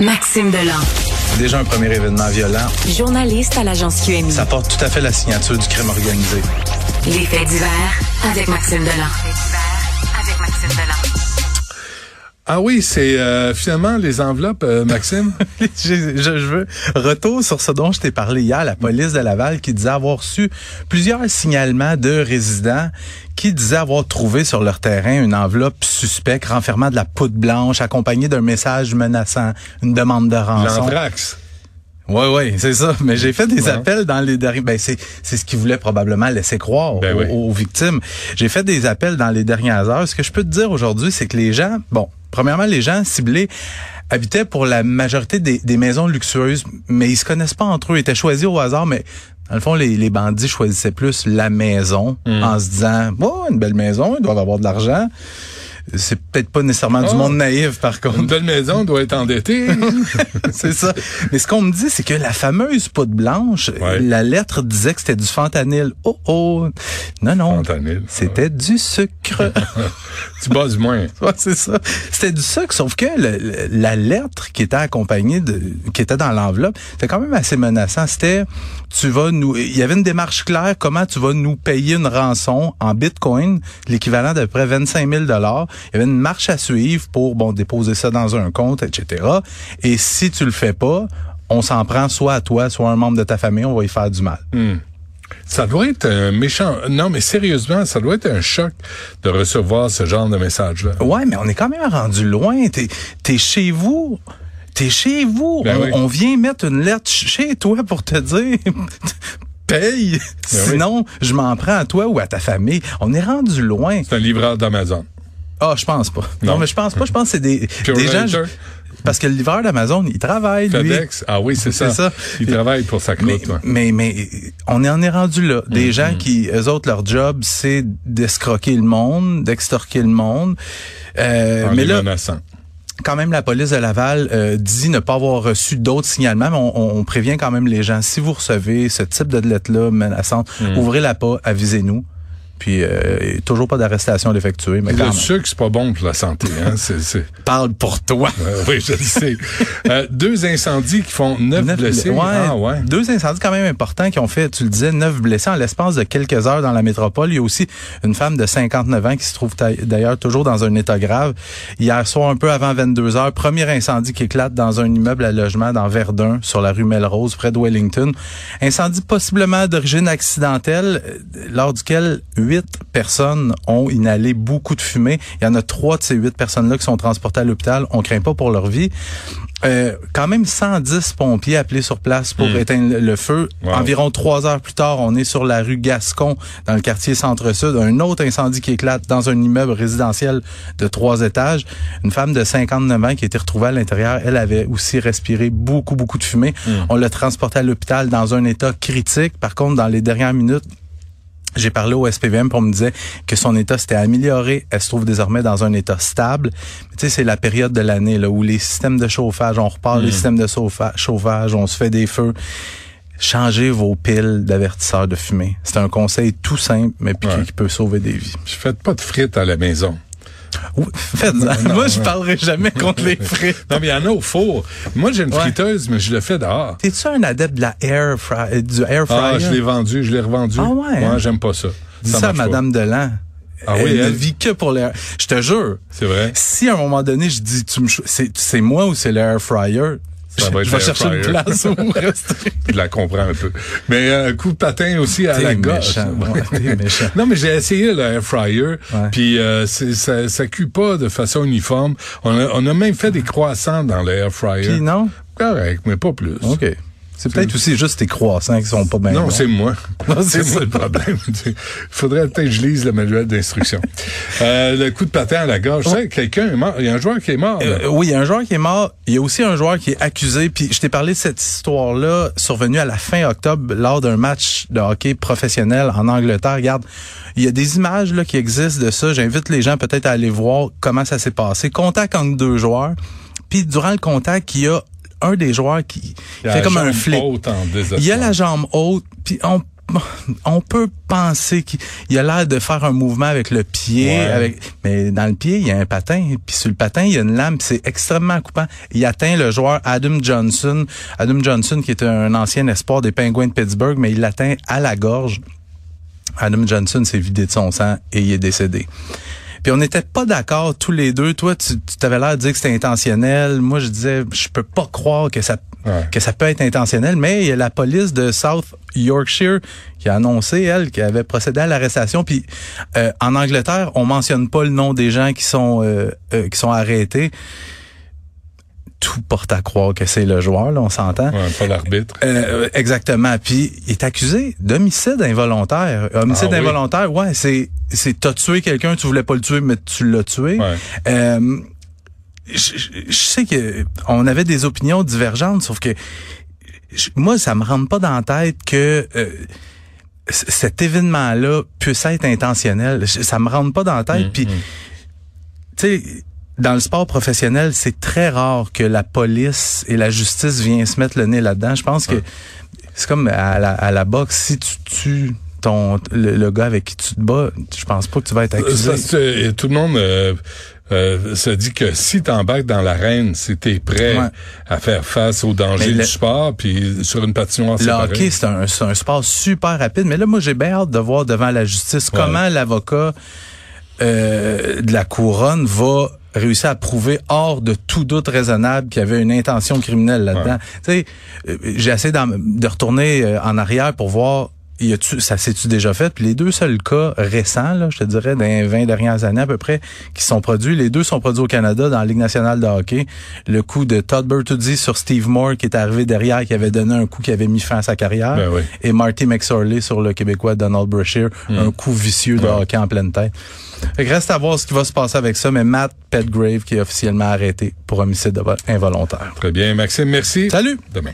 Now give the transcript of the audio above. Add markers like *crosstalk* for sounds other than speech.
Maxime Delan. Déjà un premier événement violent. Journaliste à l'agence QMI. Ça porte tout à fait la signature du crime organisé. Les faits divers avec Maxime Delan. avec Maxime Delan. Ah oui, c'est euh, finalement les enveloppes, euh, Maxime. *laughs* je, je, veux retour sur ce dont je t'ai parlé hier, la police de Laval qui disait avoir reçu plusieurs signalements de résidents qui disaient avoir trouvé sur leur terrain une enveloppe suspecte renfermant de la poudre blanche accompagnée d'un message menaçant, une demande de rançon. L'anthrax. Oui, oui, c'est ça. Mais j'ai fait des appels dans les derniers. Ben c'est c'est ce qu'ils voulaient probablement laisser croire Ben aux, oui. aux victimes. J'ai fait des appels dans les dernières heures. Ce que je peux te dire aujourd'hui, c'est que les gens, bon, premièrement, les gens ciblés habitaient pour la majorité des, des maisons luxueuses, mais ils se connaissent pas entre eux. Ils étaient choisis au hasard, mais dans le fond, les, les bandits choisissaient plus la maison Hmm. en se disant, oh, une belle maison, ils doivent avoir de l'argent. C'est peut-être pas nécessairement du Oh. monde naïf, par contre. Une belle maison doit être endettée. *laughs* c'est ça. Mais ce qu'on me dit, c'est que la fameuse poudre blanche, Ouais. la lettre disait que c'était du fentanyl. Oh oh. Non, non. Fentanyl. C'était du sucre. *laughs* tu bosses moins. *laughs* Ouais, c'est ça. C'était du sucre, sauf que le- la lettre qui était accompagnée de, qui était dans l'enveloppe, c'était quand même assez menaçant. C'était, tu vas nous, il y avait une démarche claire, comment tu vas nous payer une rançon en bitcoin, l'équivalent d'à peu près 25 000 dollars. Il y avait une marche à suivre pour, bon, déposer ça dans un compte, etc. Et si tu le fais pas, on s'en prend soit à toi, soit à un membre de ta famille, on va y faire du mal. Ça doit être un méchant. Non, mais sérieusement, ça doit être un choc de recevoir ce genre de message-là. Ouais, mais on est quand même rendu loin. T'es, t'es chez vous. T'es chez vous. Ben on, oui. on vient mettre une lettre ch- chez toi pour te dire *laughs* paye. Ben Sinon, je m'en prends à toi ou à ta famille. On est rendu loin. C'est un livreur d'Amazon. Ah, je pense pas. Non, Non. mais je pense pas. Je pense que c'est des, des gens. Parce que le livreur d'Amazon, il travaille, lui. FedEx. Ah oui, c'est ça. C'est ça. Il travaille pour sa Mais, croûte. ouais. mais, mais on en est rendu là. Mm-hmm. Des gens qui, eux autres, leur job, c'est d'escroquer le monde, d'extorquer le monde. Euh, En mais les là, menaçant. quand même, la police de Laval euh, dit ne pas avoir reçu d'autres signalements, mais on, on- prévient quand même les gens. Si vous recevez ce type de lettre-là menaçante, Mm. ouvrez-la pas, avisez-nous. Puis euh, toujours pas d'arrestation d'effectuer, mais Le sucre, c'est pas bon pour la santé. Hein? *laughs* c'est, c'est... Parle pour toi. *laughs* Euh, oui, je le sais. Euh, deux incendies qui font neuf, Neuf blessés. ble- ouais, Ah ouais. Deux incendies quand même importants qui ont fait, tu le disais, neuf blessés en l'espace de quelques heures dans la métropole. Il y a aussi une femme de 59 ans qui se trouve d'ailleurs toujours dans un état grave. Hier soir, un peu avant 22 heures, premier incendie qui éclate dans un immeuble à logement dans Verdun, sur la rue Melrose, près de Wellington. Incendie possiblement d'origine accidentelle, lors duquel huit personnes ont inhalé beaucoup de fumée. Il y en a trois de ces huit personnes-là qui sont transportées à l'hôpital. On craint pas pour leur vie. Euh, quand même 110 pompiers appelés sur place pour éteindre le- feu. Wow. Environ trois heures plus tard, on est sur la rue Gascon, dans le quartier Centre-Sud. Un autre incendie qui éclate dans un immeuble résidentiel de trois étages. Une femme de 59 ans qui a été retrouvée à l'intérieur, elle avait aussi respiré beaucoup, beaucoup de fumée. On l'a transportée à l'hôpital dans un état critique. Par contre, dans les dernières minutes, j'ai parlé au SPVM pour me disait que son état s'était amélioré. Elle se trouve désormais dans un état stable. Mais tu sais, c'est la période de l'année là où les systèmes de chauffage, on repart les systèmes de chauffa- chauffage, on se fait des feux. Changez vos piles d'avertisseurs de fumée. C'est un conseil tout simple, mais Ouais. qui peut sauver des vies. Je fais pas de frites à la maison. *laughs* Non, Moi, je parlerai jamais *laughs* contre les frites. Non, mais il y en a au four. Moi, j'ai une Ouais. friteuse, mais je le fais dehors. T'es-tu un adepte de la air fry, du air Ah, fryer? je l'ai vendu, je l'ai revendu. Ah ouais, hein? Moi, j'aime pas ça. Dis ça, à marche pas. Madame Delan. Ah oui, elle ne elle- vit que pour l'air. Je te jure. C'est vrai. Si à un moment donné, je dis, tu me, c'est, moi ou c'est le air fryer, Ça va être je vais chercher une place où *laughs* rester. Je la comprends un peu. Mais un coup de patin aussi à la gauche. ouais. Non, mais j'ai essayé le air fryer, puis euh, ça, ça cuit pas de façon uniforme. On a, on a même fait des croissants dans le air fryer. Puis non? Correct, mais pas plus. OK. C'est peut-être aussi juste tes croissants qui sont pas bien Non, c'est moi. *laughs* C'est moi le problème. Il faudrait peut-être que je lise le manuel d'instruction. *laughs* euh, le coup de patin à la gorge. Tu sais, quelqu'un est mort. Il y a un joueur qui est mort. Euh, oui, il y a un joueur qui est mort. Il y a aussi un joueur qui est accusé. Puis je t'ai parlé de cette histoire-là survenue à la fin octobre lors d'un match de hockey professionnel en Angleterre. Regarde, il y a des images là qui existent de ça. J'invite les gens peut-être à aller voir comment ça s'est passé. Contact entre deux joueurs. Puis durant le contact, il y a un des joueurs qui Il fait comme un jambe flip. haute en désespoir. Il y a la jambe haute, puis on peut penser qu'il a l'air de faire un mouvement avec le pied, Ouais. avec, mais dans le pied, il y a un patin, puis sur le patin, il y a une lame, c'est extrêmement coupant. Il atteint le joueur Adam Johnson, Adam Johnson qui est un ancien espoir des Penguins de Pittsburgh, mais il l'atteint à la gorge. Adam Johnson s'est vidé de son sang et il est décédé. Puis on n'était pas d'accord tous les deux. Toi, tu, t'avais l'air de dire que c'était intentionnel. Moi, je disais, je peux pas croire que ça Ouais. que ça peut être intentionnel. Mais il y a la police de South Yorkshire qui a annoncé elle qui avait procédé à l'arrestation. Puis euh, en Angleterre, on mentionne pas le nom des gens qui sont euh, euh, qui sont arrêtés. Tout porte à croire que c'est le joueur, là, on s'entend. Ouais, pas l'arbitre. Euh, exactement. Puis il est accusé d'homicide involontaire. Homicide Ah oui? involontaire, ouais, c'est c'est t'as tué quelqu'un, tu voulais pas le tuer, mais tu l'as tué. Ouais. Euh, je, je- je sais que on avait des opinions divergentes, sauf que je- moi, ça me rentre pas dans la tête que euh, cet événement-là puisse être intentionnel. Ça me rentre pas dans la tête. Mm, Puis, mm. tu sais, dans le sport professionnel, c'est très rare que la police et la justice viennent se mettre le nez là-dedans. Je pense que c'est comme à la, à la boxe, si tu tues ton le, le gars avec qui tu te bats, je pense pas que tu vas être accusé. Ça, tout le monde euh, euh, se dit que si t'embarques dans l'arène, si t'es prêt Ouais. à faire face aux dangers du sport, puis sur une patinoire Le hockey, c'est un, c'est un sport super rapide. Mais là, moi, j'ai bien hâte de voir devant la justice Ouais. comment l'avocat euh, de la couronne va réussir à prouver hors de tout doute raisonnable qu'il y avait une intention criminelle là-dedans. Tu sais, euh, j'ai essayé d'en- de retourner euh, en arrière pour voir y a-tu, ça s'est-tu déjà fait? Puis les deux seuls cas récents, là, je te dirais, dans les 20 dernières années à peu près, qui sont produits, les deux sont produits au Canada dans la Ligue nationale de hockey. Le coup de Todd Bertuzzi sur Steve Moore qui est arrivé derrière, qui avait donné un coup qui avait mis fin à sa carrière. Ben oui. Et Marty McSorley sur le Québécois Donald Brashear, un coup vicieux de Ouais. hockey en pleine tête. Fait que reste à voir ce qui va se passer avec ça, mais Matt Petgrave qui est officiellement arrêté pour homicide involontaire. Très bien. Maxime, merci. Salut! Demain.